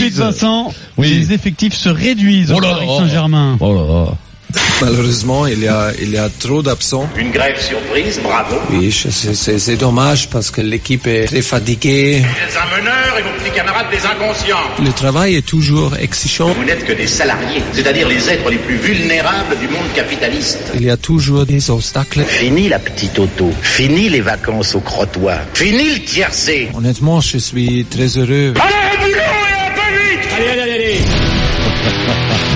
suite, Vincent, Oui. les effectifs se réduisent au Oh là Paris là. Saint-Germain. Oh là là. Malheureusement, il y a, il y a trop d'absents. Une grève surprise, bravo. Oui, c'est- dommage parce que l'équipe est très fatiguée. Vous êtes un meneur et vos petits camarades des inconscients. Le travail est toujours exigeant. Vous n'êtes que des salariés, c'est-à-dire les êtres les plus vulnérables du monde capitaliste. Il y a toujours des obstacles. Fini la petite auto, fini les vacances au crottoir, fini le tiercé. Honnêtement, je suis très heureux.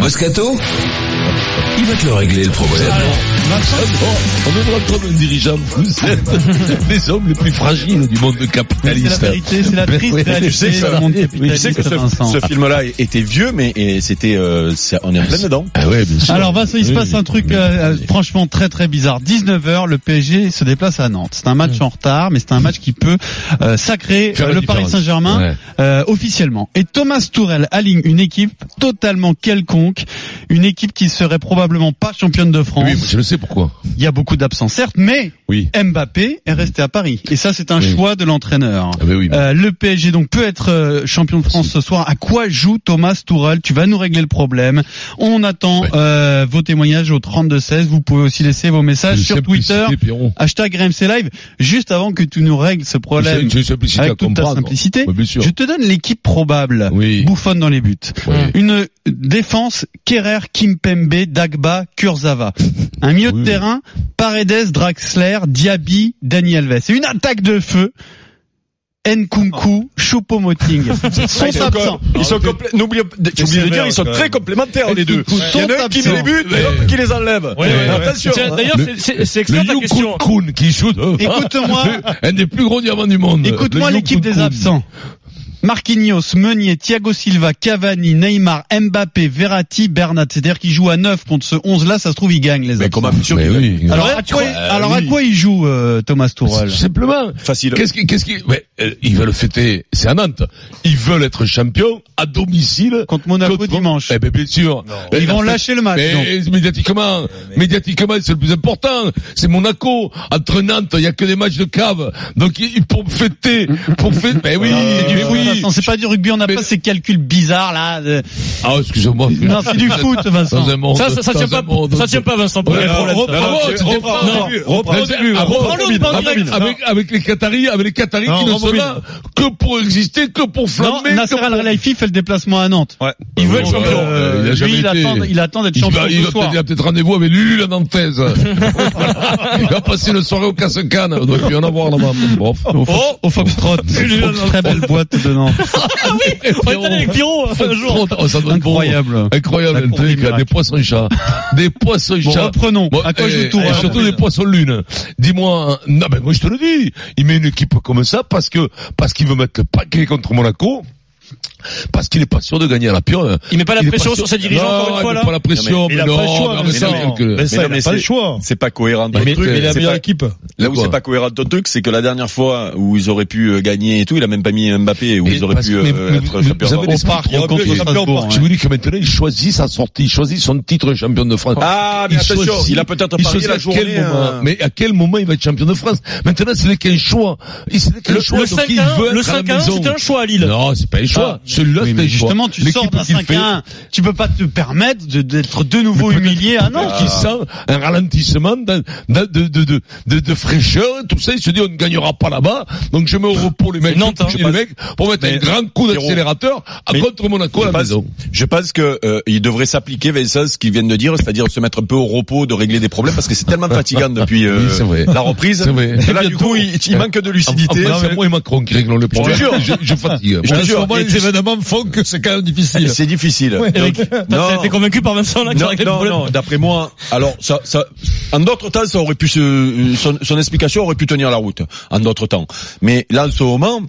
Moscato Il va te le régler le problème. On me prend comme un dirigeant, vous êtes les hommes les plus fragiles du monde C'est la capitaliste. vérité, c'est la triste Oui, réalité je sais que du monde capitaliste, Je sais que ce, ce film-là était vieux, mais c'était, euh, on est en plein dedans. Ah ouais, bien sûr. Alors Vincent, il se passe un truc euh, euh, franchement très très bizarre. 19h, le PSG se déplace à Nantes. C'est un match en retard, mais c'est un match qui peut euh, sacrer euh, le Paris. Saint-Germain Ouais. euh, officiellement. Et Thomas Tourel aligne une équipe totalement quelconque, une équipe qui serait probablement pas championne de France. Oui, je le sais pourquoi. Il y a beaucoup d'absents certes, mais Oui. Mbappé est resté à Paris. Et ça, c'est un Oui. choix de l'entraîneur. Ah ben oui, Euh, le PSG donc peut être euh, champion de France ce soir. À quoi joue Thomas Tourel Tu vas nous régler le problème. On attend Ouais. euh, vos témoignages au 32-16. Vous pouvez aussi laisser vos messages sur Twitter. Hashtag RMC Live. Juste avant que tu nous règles ce problème simplicité avec toute ta simplicité, Ouais, je te donne l'équipe probable. Oui. Bouffonne dans les buts. Ouais. Une défense Kerrer, Kimpembe, Dagba, Kurzawa. Un milieu de terrain Paredes, Draxler, Diaby, Dani Alves. Et une attaque de feu Nkunku, Choupo-Moting. Sont Ils sont, absents. ils sont complé- n'oublie, j'ai oublié de dire, ils sont très complémentaires, les deux. Il y en a un qui met les buts et l'autre qui les enlève. Attention. D'ailleurs, Le- c'est- c'est c'est excellent ta question. Qui shoot. Écoute-moi. Un des plus gros diamants du monde. Écoute-moi l'équipe des absents. Marquinhos, Meunier, Thiago Silva, Cavani, Neymar, Mbappé, Verratti, Bernat. C'est-à-dire qu'ils jouent à 9 contre ce 11 là, ça se trouve ils gagnent les Mais sûr Mais qu'il oui. Alors, Ouais, à quoi, crois- alors à quoi il joue euh, Thomas Tourelle Simplement. Facile. Qu'est-ce qui, qu'est-ce qui, mais, euh, ils veulent fêter, c'est à Nantes. Ils veulent être champions à domicile. Contre Monaco Contre- dimanche. Eh ben, bien sûr. Ils vont lâcher le match. donc. Mais médiatiquement, médiatiquement, c'est le plus important. C'est Monaco. Entre Nantes, il y a que des matchs de cave. Donc, ils- pour fêter, pour fêter, ben oui, du mais oui. Vincent, c'est pas du rugby, on n'a Mais- pas ces calculs bizarres là. de- Ah, excusez-moi. Non, c'est du foot, Vincent. Dans un monde, Ça, ça, ça tient pas, monde- ça tient pas, Vincent, pour Ouais, avec- les Qataris, avec les Qataris Non, qui ne sont là que pour exister, que pour Non, flamber. Nasser que pour- Al-Khelaifi fait le déplacement à Nantes. Ouais. Il veut être champion. Euh, il lui, il attend, il d'être Il champion va, il ce soir. il a peut-être rendez-vous avec Lulu la Nantaise. il va passer une soirée au casse-canne. On doit plus en avoir là-bas. Bon. Au, Fo- au Foxtrot. Très belle boîte de Nantes. On est allé avec Pierrot un jour. Oh, ça doit être bon. Incroyable. Incroyable, le truc, des poissons chats. Des poissons Bon, chats. reprenons. Bon, à quoi joue Tourelle et surtout des poissons lune. Dis-moi, non, ben, moi, je te le dis. Il met une équipe comme ça parce que, parce qu'il veut mettre le paquet contre Monaco. Parce qu'il est pas sûr de gagner à la pionne. Il met pas la pression sur ses dirigeants, Non, encore une il fois, met là pas la pression, mais il mais a pas non, le choix, mais mais ça, le- mais Mais il a mais pas le c'est- choix. C'est pas cohérent. Mais, ton truc, mais il a la meilleure pas- équipe. Là, où c'est pas cohérent ton truc, c'est que la dernière fois où ils auraient pu euh, gagner et tout, il a même pas mis Mbappé, où Mais ils auraient pu mais- euh, mais- être mais contre embêté. Strasbourg, Je vous dis que maintenant, il choisit sa sortie, il choisit son titre de champion de France. Ah, mais Il attention, il a peut-être il choisit la à journée. quel moment, euh, mais à quel moment il va être champion de France? Maintenant. Il c'est qu'un Le, choix. le donc il 5-1, veut le être à la 5-1, maison. c'était un choix à Lille. Non, c'est pas un choix. Celui-là, Oui, un justement, tu sors d'un qu'il fait, 5-1. Tu peux pas te permettre de- d'être de nouveau humilié à Nantes. qui sent un ralentissement de, de, de, de, de, de- de fraîcheur, tout ça, il se dit on ne gagnera pas là-bas, donc je mets au repos les mecs, Nantes, je hein. les mecs pour mettre un grand coup d'accélérateur à contre Monaco à la je pense- maison. Je pense que euh, il devrait s'appliquer Vincent ce qu'ils viennent de dire, c'est-à-dire se mettre un peu au repos, de régler des problèmes parce que c'est tellement fatigant depuis euh, Oui, vrai. la reprise. Vrai. là du coup il, il manque de lucidité. Enfin, c'est moi et Macron qui réglons le problème. jure. Je, je fatigue. Je te jure. Les événements font que c'est quand même difficile. C'est difficile. Eric, Donc, t'as été convaincu par Vincent là Non, non, non, d'après moi, alors ça, ça, en d'autres temps, ça aurait pu se, son, son explication aurait pu tenir la route, en d'autres temps. Mais là, en ce moment,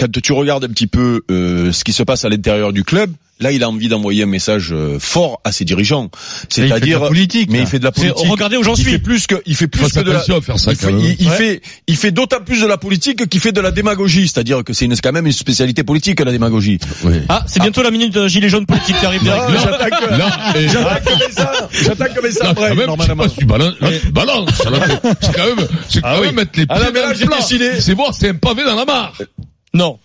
quand tu regardes un petit peu euh, ce qui se passe à l'intérieur du club, là, il a envie d'envoyer un message euh, fort à ses dirigeants, il fait de la c'est-à-dire, politique, mais là. il fait de la politique. regardez où j'en il suis. fait plus que, il fait plus que de la, faire ça il quand fait, il, il Ouais. fait, il fait d'autant plus de la politique qu'il fait de la démagogie, c'est-à-dire que c'est une, quand même une spécialité politique la démagogie. Oui. Ah, c'est bientôt la minute euh, gilet jaune politique qui arrive. Non, j'attaque, j'attaque comme ça, j'attaque comme ça Là, après, quand même, je sais normalement. tu balances, là, c'est- quand même, c'est quand Ah oui. même mettre les pieds Ah mais là, dans le j'ai plat. décidé. C'est voir, c'est un pavé dans la mare. Non.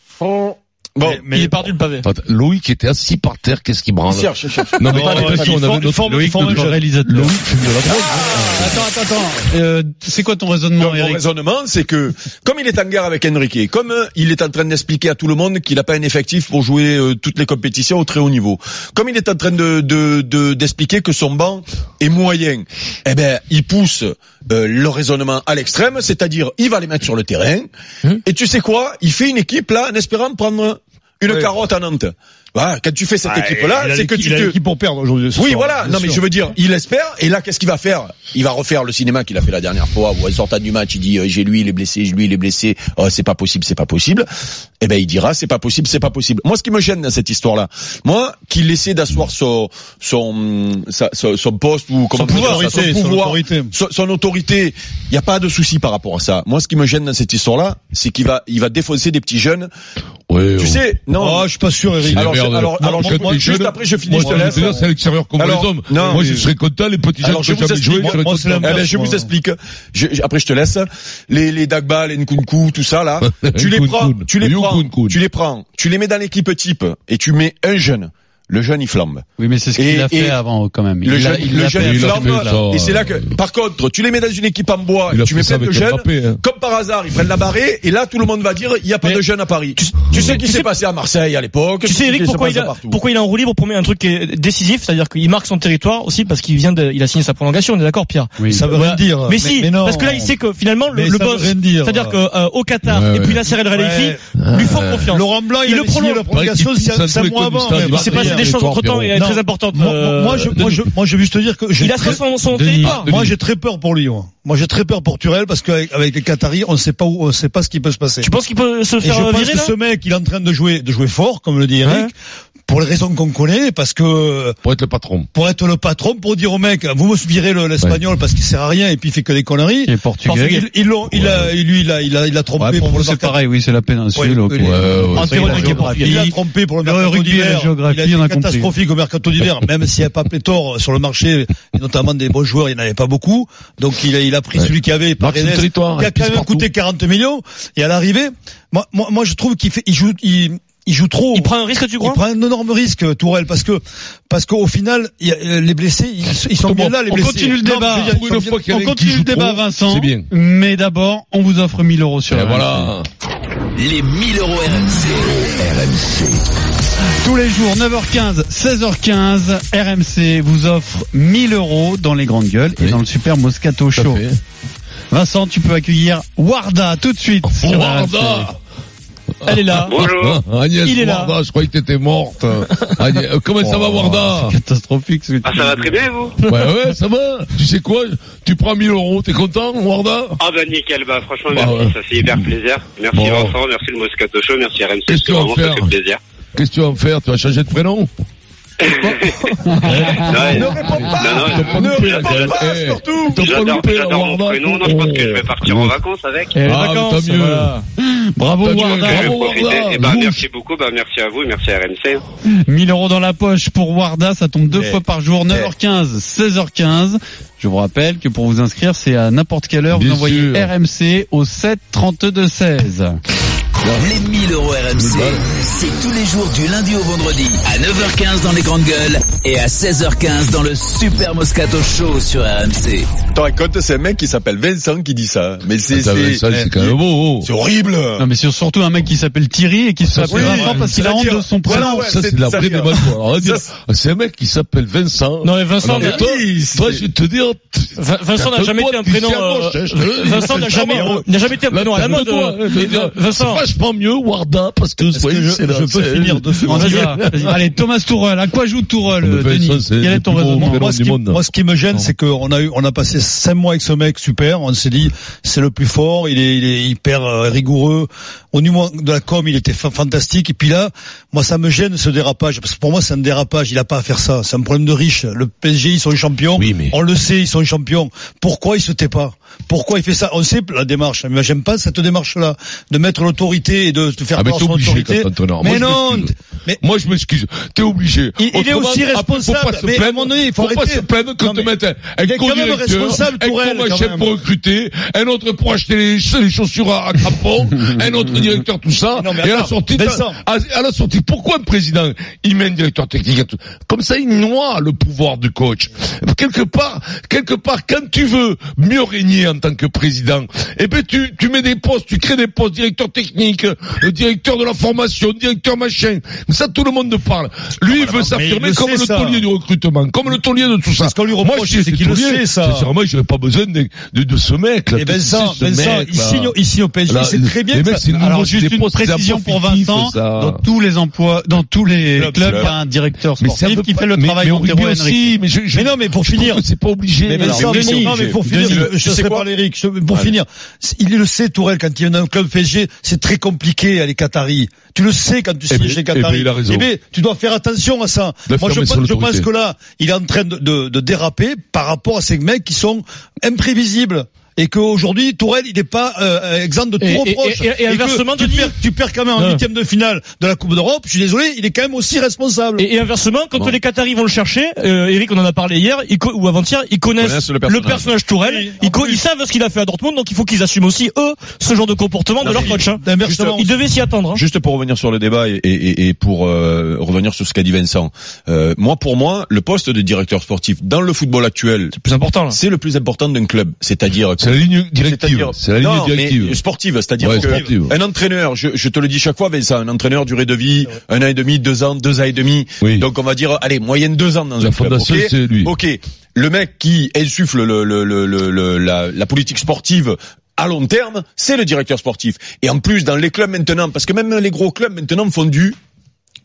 Bon, Il est parti le pavé. Attends, Loïc était assis par terre, qu'est-ce qu'il branle cherche, cherche. Non mais t'as l'impression, il on avait notre forme- Loïc, il forme notre réalisateur. Loïc fume de la drogue. Attends, attends, attends. Euh, c'est quoi ton raisonnement, Donc, mon Eric raisonnement, c'est que comme il est en guerre avec Enrique, comme euh, il est en train d'expliquer à tout le monde qu'il n'a pas un effectif pour jouer euh, toutes les compétitions au très haut niveau, comme il est en train de de- de- d'expliquer que son banc est moyen, eh ben il pousse euh, le raisonnement à l'extrême, c'est-à-dire il va les mettre sur le terrain. Et tu sais quoi? Il fait une équipe là en espérant prendre une carotte à Nantes. Voilà, quand tu fais cette Ah, équipe-là, c'est que tu il a te l'équipe pour perdre aujourd'hui. oui, soir, voilà. Non, mais je veux dire, il espère. Et là, qu'est-ce qu'il va faire? Il va refaire le cinéma qu'il a fait la dernière fois, où en sortant du match, il dit euh, j'ai lui, il est blessé, lui, il est blessé. Oh, c'est pas possible, c'est pas possible. Eh ben, il dira c'est pas possible, c'est pas possible. Moi, ce qui me gêne dans cette histoire-là, moi, qu'il essaie d'asseoir son son son, son poste ou comment Son dire pouvoir, ça, son pouvoir, autorité. son, son autorité. Il n'y a pas de souci par rapport à ça. Moi, ce qui me gêne dans cette histoire-là, c'est qu'il va il va défoncer des petits jeunes. Ouais, Tu sais, non. Oh, je suis pas sûr, Eric. Alors, merde. alors, Moi, alors, moi, quand t'es juste jeune, après, je finis, Moi, je te laisse. à l'extérieur comme Alors, les hommes. non, Moi, mais- je serais content, les petits jeunes qui je ont jamais joué, je serais Moi, c'est content. Eh ben, je vous moi. explique. Après, je te laisse. Les, les Dagba, les Nkunku, tout ça, là. tu les prends, tu les prends, tu les prends, tu les mets dans l'équipe type et tu mets un jeune. Le jeune, il flambe. Oui, mais c'est ce qu'il a fait avant, quand même. Il Le l'a- jeune, il le l'a jeune, il flambe. Et c'est là que, par contre, tu les mets dans une équipe en bois, Il tu mets plein de jeunes. Hein. Comme par hasard, ils prennent la barrée et là, tout le monde va dire, il n'y a pas Mais- de jeunes à Paris. Tu, tu sais ce qui s'est passé à Marseille à l'époque. Tu sais, Eric, pourquoi il, a, pourquoi il est en roue libre pour mettre un truc qui est décisif, c'est-à-dire qu'il marque son territoire aussi parce qu'il vient de, il a signé sa prolongation, on est d'accord, Pierre? Oui. Ça veut rien dire. Mais, si, parce que là, il sait que finalement, le, boss, c'est-à-dire que, euh, au Qatar, et puis. Nasser El Ouais. lui font confiance. Laurent Blanc, il, le prolonge. la prolongation Hier, des choses entre temps, et elle est très importante. Moi, euh, je, moi, je, moi, je veux juste te dire que j'ai il a très- son, territoire. Moi, j'ai très peur pour lui. Moi, Moi, j'ai très peur pour Turel parce qu'avec avec les Qataris, on ne sait pas où, on sait pas ce qui peut se passer. Tu penses qu'il peut se Et je faire pense virer, que là ce mec, il est en train de jouer, de jouer fort, comme le dit Eric, Ouais. pour les raisons qu'on connaît, parce que Pour être le patron. pour être le patron, pour dire au mec, vous me virez le- l'espagnol parce qu'il sert à rien et puis il fait que des conneries. Il est portugais. Ils, ils l'ont, il a, lui, il a, il a, il a trompé Ouais, pour pour c'est pareil, oui, c'est la péninsule. Ouais, ouais, Ouais, ouais. Il a. Il a trompé pour le mercato d'hiver. il a a catastrophique au mercato d'hiver, même s'il n'y avait pas pléthore sur le marché, et notamment des bons joueurs, il n'y en avait pas beaucoup. Donc il a, il a pris Ouais. celui qui avait, Paredes, territoire, qui a il quand même partout. coûté 40 millions. Et à l'arrivée, moi, moi, moi, je trouve qu'il fait, il joue, il, il joue trop. Il prend un risque, tu Il crois prend un énorme risque, Tourelle, parce que parce qu'au final, il y a, euh, les blessés, ils, ils sont bien là, les On blessés. continue le débat. bien- On continue le débat, trop, Vincent. C'est bien. Mais d'abord, on vous offre 1000 euros sur Et RMC. voilà. Les 1000 euros RMC. RMC. Tous les jours, 9h15, 16h15, RMC vous offre 1000 euros dans les grandes gueules et Oui. dans le super Moscato Show. Vincent, tu peux accueillir Warda tout de suite. Warda. Elle est là. Bonjour. Agnès Il est là. Warda, je croyais que t'étais morte. Agnès- euh, comment ça va Warda Catastrophique ce que tu Ah, ça va très bien, vous Ouais, ouais, ça va. Tu sais quoi Tu prends 1000 euros, t'es content, Warda? Ah, bah, nickel, bah, franchement, Bah, merci, ouais. ça fait hyper plaisir. Merci Bon. Vincent, merci le Moscato Show, merci RMC, Qu'est-ce que tu vas vraiment, ça faire fait plaisir. Qu'est-ce que tu vas en faire? Tu vas changer de prénom? Ne réponds pas. Non, non, Ne réponds pas, eh. surtout. J'adore, mon prénom, non, je pense que je vais partir en vacances avec. Les Ah, vacances. Bravo Warda. Et bah, Vous. merci beaucoup, bah, merci à vous et merci à RMC. 1000 euros dans la poche pour Warda, ça tombe deux Eh. fois par jour, 9h15, 16h15. Je vous rappelle que pour vous inscrire, c'est à n'importe quelle heure, Bien vous envoyez. RMC au 7 32 16. Les 1000 euros RMC. C'est tous les jours du lundi au vendredi à 9h15 dans les grandes gueules et à 16h15 dans le Super Moscato Show sur RMC. T'en racontes, c'est un mec qui s'appelle Vincent qui dit ça. Mais c'est, Ça, c'est, ça, c'est quand même beau. c'est horrible. Non mais c'est surtout un mec qui s'appelle Thierry et qui s'appelle oui, Vincent parce qu'il a honte de son prénom. Ça, c'est- de la vraie Ça, c'est un mec qui s'appelle Vincent. Non, mais Vincent, Alors, n'a- toi, toi, je vais te dire, Vincent n'a jamais été un prénom, Vincent n'a jamais, n'a jamais été un prénom à la mode. euh, Vincent. vachement mieux, Warda, parce que, je, je peux finir dessus Vas-y, vas-y. Allez, Thomas Tourelle, à quoi joue Tourelle, Mais Denis Vincent, c'est Quel est ton raisonnement moi, ce qui, me gêne, c'est qu'on a eu, on a passé cinq mois avec ce mec super. On s'est dit, c'est le plus fort. Il est, il est hyper euh, rigoureux. Au niveau de la com, il était fa- fantastique. Et puis là, moi, ça me gêne ce dérapage parce que pour moi, c'est un dérapage. Il a pas à faire ça. C'est un problème de riche. Le PSG, ils sont champions. Oui, mais- On le sait, ils sont champions. Pourquoi il se tait pas? Pourquoi il fait ça On sait la démarche. Mais j'aime pas cette démarche-là de mettre l'autorité autorité et de, de faire Ah, mais à son obligé autorité. quand t'es entraîneur. Mais Moi, non, mais Moi, je m'excuse. T'es obligé. Il- il est aussi après, faut responsable. pas se Mais à un plaindre. moment donné, il faut pas arrêter. se plaindre Non, te mais mette un, quand co-directeur, responsable, un quand co-machin pour recruter, un autre pour acheter les, les chaussures à, à crampons, un autre directeur, tout ça. Non, mais et à la sortie, à, à la sortie, pourquoi un président, il met un directeur technique et tout? Comme ça, il noie le pouvoir du coach. Quelque part, quelque part, quand tu veux mieux régner en tant que président, eh ben, tu, tu mets des postes, tu crées des postes, directeur technique, euh, directeur de la formation, directeur machin. Ça, tout le monde parle. Lui, il veut mais s'affirmer le comme le taulier du recrutement, comme le taulier de tout ça. Ce qu'on lui Moi, reproche, c'est qu'il le sait, ça. Sincèrement, j'avais pas besoin de, de, de ce mec, là. Et que Vincent, Vincent, il signe au PSG, c'est très bien le Alors juste une précision pour Vincent, dans tous les emplois, dans tous les Club, clubs, il y a un directeur Mais sportif qui pas- fait le mais- travail mais Henrique. aussi, mais je, je, Mais non, mais pour finir. c'est pas obligé. Mais non, mais pour finir, je, sais serai Eric. Je- Pour Allez. finir, il le sait, Tourelle, quand il y a un club PSG, c'est très compliqué à les Qataris. Tu le sais quand tu Eh signes ben, chez eh ben, Qataris. Eh ben, tu dois faire attention à ça. Moi, je pense, je que là, il est en train de, de, de déraper par rapport à ces mecs qui sont imprévisibles. Et qu'aujourd'hui, Tourelle, il n'est pas euh, exempt de tout Et- et- reproche. et- inversement, tu Denis- perds, tu perds quand même en Non. huitième de finale de la Coupe d'Europe. Je suis désolé, il est quand même aussi responsable. Et, et inversement, quand Bon. les Qataris vont le chercher, euh, Eric, on en a parlé hier, ils co- ou avant-hier, ils connaissent, Connaissent le le personnage. personnage, Tourelle, Oui, ils, savent ce qu'il a fait à Dortmund, donc il faut qu'ils assument aussi eux ce genre de comportement Non, de leur coach. Hein. Inversement, Ils devaient s'y attendre. Hein. Juste pour revenir sur le débat et, et- et- et pour euh, revenir sur ce qu'a dit Vincent. Euh, moi, pour moi, le poste de directeur sportif dans le football actuel, C'est plus important. Là. c'est le plus important d'un club. C'est-à-dire, C'est la ligne directive. c'est-à-dire- C'est la ligne non, directive. mais sportive, c'est-à-dire Ouais, que sportive. un entraîneur, je, je te le dis chaque fois, Vincent, un entraîneur durée de vie, un an et demi, deux ans, deux ans et demi. Oui. Donc on va dire, allez, moyenne deux ans dans La un club. fondation, lui. Ok, le mec qui insuffle le, le, le, le- le- la, la politique sportive à long terme, c'est le directeur sportif. Et en plus, dans les clubs maintenant, parce que même les gros clubs maintenant font du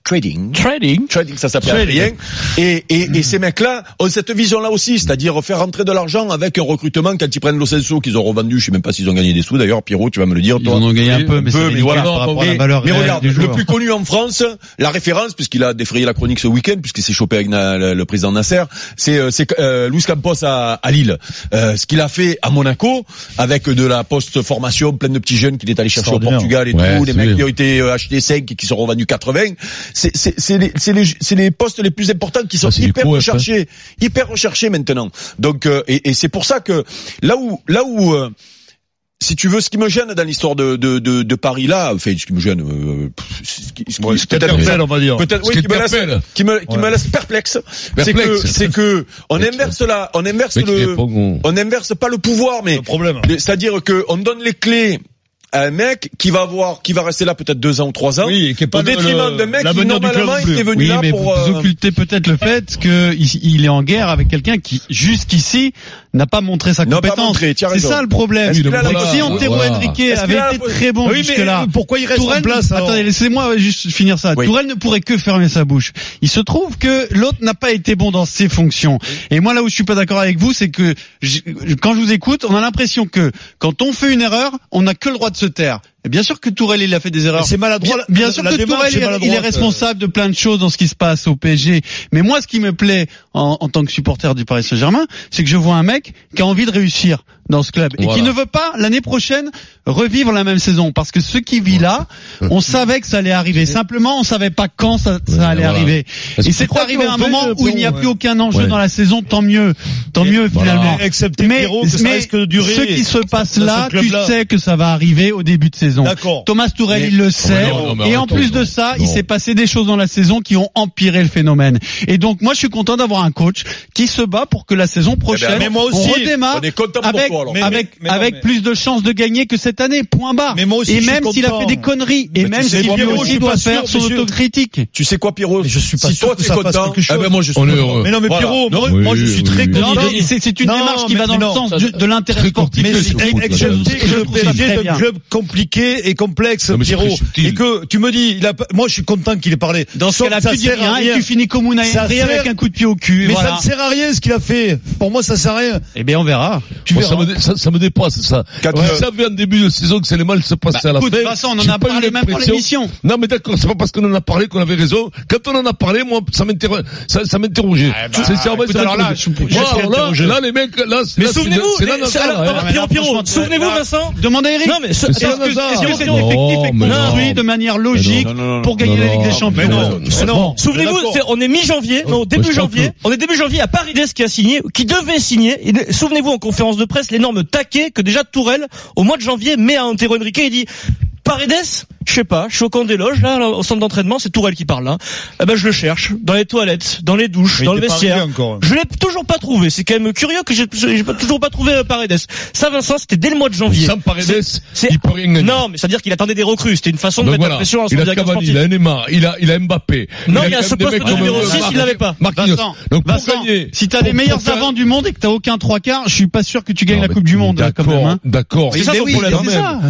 trading. Trading. Trading, ça s'appelle rien. Et, et, et ces mecs-là ont cette vision-là aussi, c'est-à-dire faire rentrer de l'argent avec un recrutement quand ils prennent l'Ocenso qu'ils ont revendu. Je sais même pas s'ils ont gagné des sous d'ailleurs. Pierrot, tu vas me le dire. Ils Toi. en ont gagné un peu, mais peu, mais voilà. par rapport à la Mais- valeur mais réelle regarde, du le joueur. plus connu en France, la référence, puisqu'il a défrayé la chronique ce week-end, puisqu'il s'est chopé avec na- le, président Nasser, c'est euh, c'est euh, Luis Campos à, à Lille. Euh, ce qu'il a fait à Monaco, avec de la post-formation, plein de petits jeunes qu'il est allé chercher au. Portugal et Ouais, tout, les c'est mecs qui ont été euh, achetés 5 et qui sont revendus 80. C'est les, les, les postes les plus importants qui sont Ah, hyper pro, recherchés, hyper recherchés maintenant. Donc euh, et, et c'est pour ça que là où là où euh, si tu veux, ce qui me gêne dans l'histoire de, de, de, de Paris là, enfin, ce qui me gêne, euh, ce qui, ce qui- Ouais, ce qui on va dire. peut-être, Ce oui, qui me laisse, qui me, qui me laisse perplexe. C'est que, c'est que, on inverse la, on inverse le, on inverse pas le pouvoir, mais c'est-à-dire que on donne les clés un mec qui va avoir, qui va rester là peut-être deux ans ou trois ans, Oui, et qui est pas au détriment d'un mec qui l'avenir du club normalement était venu Oui, là mais pour. vous euh, occultez peut-être le fait qu'il il est en guerre avec quelqu'un qui, jusqu'ici, n'a pas montré sa compétence. C'est ça le problème. Si Antero Voilà. Henrique avait été très bon Oui, mais jusque-là, pourquoi il reste en Tourelle, place alors attendez, laissez-moi juste finir ça. Oui. Tourelle ne pourrait que fermer sa bouche. Il se trouve que l'autre n'a pas été bon dans ses fonctions. Et moi, là où je suis pas d'accord avec vous, c'est que quand je vous écoute, on a l'impression que quand on fait une erreur, on n'a que le droit de se taire. Et bien sûr que Tourelle, il a fait des erreurs. C'est maladroit, Bien, sûr la que démarche Tourelle, est il est- responsable de plein de choses dans ce qui se passe au PSG. Mais moi, ce qui me plaît en, en tant que supporter du Paris Saint-Germain, c'est que je vois un mec qui a envie de réussir dans ce club et qui ne veut pas l'année prochaine revivre la même saison parce que ce qui vit là, on savait que ça allait arriver. Simplement, on savait pas quand ça, allait voilà. arriver. Et c'est arrivé à un moment où il n'y a plus aucun enjeu Ouais. dans la saison. Tant mieux, tant mieux Voilà. finalement. Excepté Mais, Pierrot, que ça mais risque de durer. ce qui se passe là, tu sais que ça va arriver au début de saison. D'accord. Thomas Tourelle, Mais- il le sait. non, non, mais et en plus de non. ça, il s'est passé des choses dans la saison qui ont empiré le phénomène. Et donc, moi, je suis content d'avoir un coach qui se bat pour que la saison prochaine, mais moi on aussi, redémarre on avec, toi. Mais- avec, mais- mais mais- plus de chances de gagner que cette année. Point barre. Mais moi aussi, et même s'il a fait des conneries, et Mais même s'il lui aussi doit faire son autocritique. Tu sais quoi, Pierrot Mais je suis pas Si sûr toi que ça fasse content, quelque chose. eh ben moi je suis On est content. heureux. Mais non, mais. Pierrot, moi, oui, moi, je suis très content. mais c'est une démarche qui mais- va dans mais le sens de l'intérêt sportif. que Je PSG club compliqué et complexe, Pierrot. Et que tu me dis, il a, moi je suis content qu'il ait parlé. Dans ce cas-là, tu dis rien et tu finis comme Unai Ça sert- avec un coup de pied au cul. Mais voilà. ça ne sert à rien ce qu'il a fait. Pour moi, ça sert à rien. Eh bien, on verra. Tu Moi, verras. ça, me, ça, ça me dépasse, ça. Quatre- Vous savez en début de saison que c'est les mal se passer à la Bah, écoute, fin. Vincent, on en a pas eu parlé même pour l'émission. Non, mais d'accord, c'est pas parce qu'on en a parlé qu'on avait raison. Quand on en a parlé, moi, ça m'interrogeait. Ça, ça m'interrogeait. bah, ça alors là, je- je Moi, là, les mecs, là, c'est- Mais souvenez-vous, alors, Pierrot, Pierrot, souvenez-vous, Vincent Demandez à Eric. Non mais est-ce que, Non, effectif non. construit de manière logique Non, non, non, pour gagner non, la Ligue des non, Champions mais non. Souvenez-vous, on est mi-janvier, non, début janvier. On est début janvier à Paredes qui a signé, qui devait signer. Et Souvenez-vous en conférence de presse l'énorme taquet que déjà Tourelle, au mois de janvier, met à Antero Henrique et dit Paredes, je sais pas, je suis au camp des loges, là, au centre d'entraînement, c'est Tourelle qui parle là. Eh ben, je le cherche, dans les toilettes, dans les douches, Mais dans le vestiaire. encore. Je l'ai toujours pas trouvé. C'est quand même curieux que j'ai toujours pas trouvé euh, Paredes. Ça, Vincent, c'était dès le mois de janvier. Sans Paredes, il peut rien gagner. Non, mais c'est-à-dire qu'il attendait des recrues. C'était une façon de Donc mettre voilà, la pression à son il a directeur Cavani, sportif. il a Neymar, il a, il a Mbappé. Non, a il y a quand ce poste de numéro euh, 6, il l'avait pas. Marquinhos. Vincent, Donc pour Vincent, gagner, si t'as les meilleurs avants du monde et que t'as aucun trois quarts, je suis pas sûr que tu gagnes Non, la Coupe du Monde quand même. hein. D'accord, d'accord. C'est ça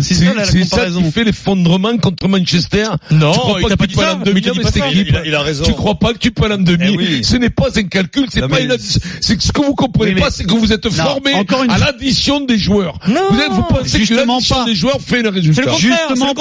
C'est ça, c'est ça, ça fait l'effondrement contre Manchester. Non, tu crois il pas que pas tu dit peux aller en mais demi cette équipe Il a- il a raison. Tu crois pas que tu peux aller en demi Eh oui. Ce n'est pas un calcul, c'est pas mais- une addition. C'est que ce que vous comprenez mais- pas, c'est que vous êtes formé encore une à l'addition des joueurs. Non, vous, êtes, vous pensez que l'addition pas. des joueurs fait le résultat. C'est le contraire, Justement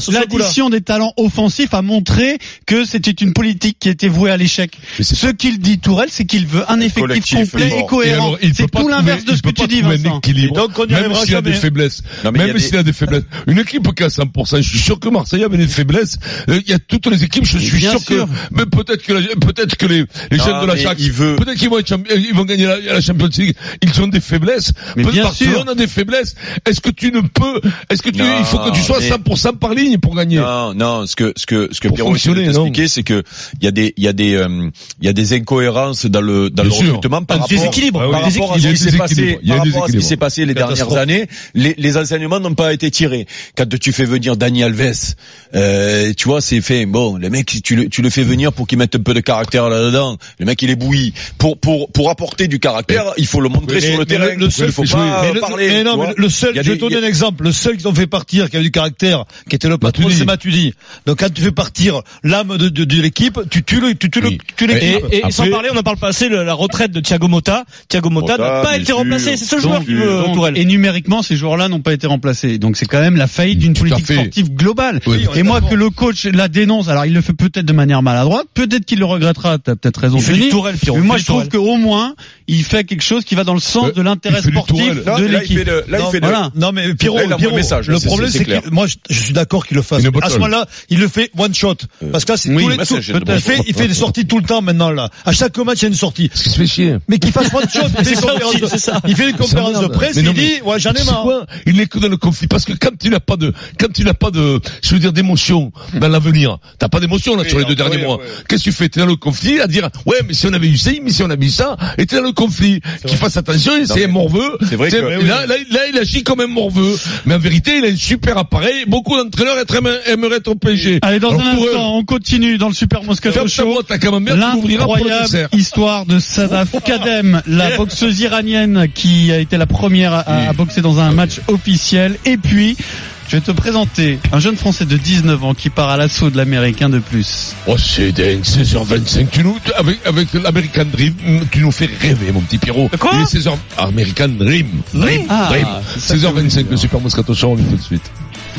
c'est le pas. L'addition des talents offensifs a montré que c'était une politique qui était vouée à l'échec. Mais Ce qu'il dit Tourelle, c'est qu'il veut un effectif complet et cohérent. C'est peut pas tout l'inverse de ce que tu dis, Vincent. Donc, on n'y même s'il a des faiblesses. Mais y même s'il a des faiblesses. Une équipe qui a 100%, je suis sûr que Marseille avait des faiblesses. Euh, Il y a toutes les équipes, je suis sûr, sûr. que, mais peut-être que, peut-être que les, les Non, jeunes de la Chac, veut- peut-être qu'ils vont être ils vont gagner la, la Champions League. Ils ont des faiblesses. Mais Peut-être bien Barcelone sûr. a des faiblesses. Est-ce que tu ne peux, est-ce que tu, Non, il faut que tu sois à mais- 100% par ligne pour gagner? Non, non, ce que ce que ce que Pierrot t'expliquer, c'est que il y a des il y a des euh, il y a des incohérences dans le dans Bien le sûr. recrutement par rapport, déséquilibre. par rapport à déséquilibre. ce Il y a qui des s'est passé par rapport à ce qui s'est passé les dernières années. Les, les enseignements n'ont pas été tirés. Quand tu fais venir Dani Alves, euh, tu vois, c'est fait. Bon, le mec, tu le tu le fais venir pour qu'il mette un peu de caractère là-dedans. Le mec, il est bouilli. Pour pour pour apporter du caractère, il faut le montrer Mais- sur le mais terrain. le- seul il faut pas Mais le- parler. mais non, mais le seul, a je vais te donner a- un exemple. Le seul qu'ils ont fait partir, qui avait du caractère, qui était le patron, Matuidi. c'est Matuidi. Donc quand tu fais partir l'âme de, de, de l'équipe, tu tues le, tu tues le, tu tues Et, l'équipe. et Après- sans parler, on en parle pas assez, le- la retraite de Thiago Motta. Thiago Motta n'a pas été sûr. remplacé. C'est ce joueur qui veut Tourelle. et numériquement, ces joueurs-là n'ont pas été remplacés. Donc c'est quand même la faillite d'une Tout à politique sportive globale. Oui, et moi que le coach la dénonce, alors il le fait peut-être de manière maladroite, peut-être qu'il le regrettera. T'as peut-être raison, Il fait du Denis. Tourelle, Pierrot. Mais moi je trouve qu'au moins il fait quelque chose qui va dans le sens Euh, de l'intérêt sportif de là, il l'équipe. là, il fait voilà. Non mais Pierrot, le problème c'est que moi je, suis d'accord qu'il le fasse. À ce moment-là, il le fait one shot. Parce que là c'est tous les il fait des sorties tout le temps maintenant là. À chaque match il y a une sortie. Ce qui se fait chier. Mais qu'il fasse one shot, il fait une conférence de- presse, il dit ouais j'en ai marre. Il est que dans le conflit parce que quand il n'a pas de, quand il n'a pas de, je veux dire d'émotion dans l'avenir, t'as pas d'émotion là Oui, sur les deux derniers oui, mois. oui. Qu'est-ce que tu fais? T'es dans le conflit à dire ouais mais si on avait eu ça, mais si on avait eu ça, et t'es dans le conflit. Qu'il fasse attention, c'est un mais morveux. c'est vrai que- là, là, là, il agit comme un morveux, mais en vérité il a un super appareil. Beaucoup d'entraîneurs aimeraient être au PSG. Allez, dans Alors, un eux, instant, on continue dans le Super Moscato Show. L'incroyable histoire de Sadaf Kadem, la boxeuse iranienne qui a été la première à, à boxer dans un match officiel. Et puis, je vais te présenter un jeune Français de 19 ans qui part à l'assaut de l'Américain de plus. Oh, c'est dingue, 16h25. Tu nous, avec, avec l'American Dream, tu nous fais rêver, mon petit Pierrot. Quoi Il est 16h, American Dream. Dream, Ah, Dream. c'est ça que je voulais 16h25, dire. le Super Moscato Show, on est tout de suite.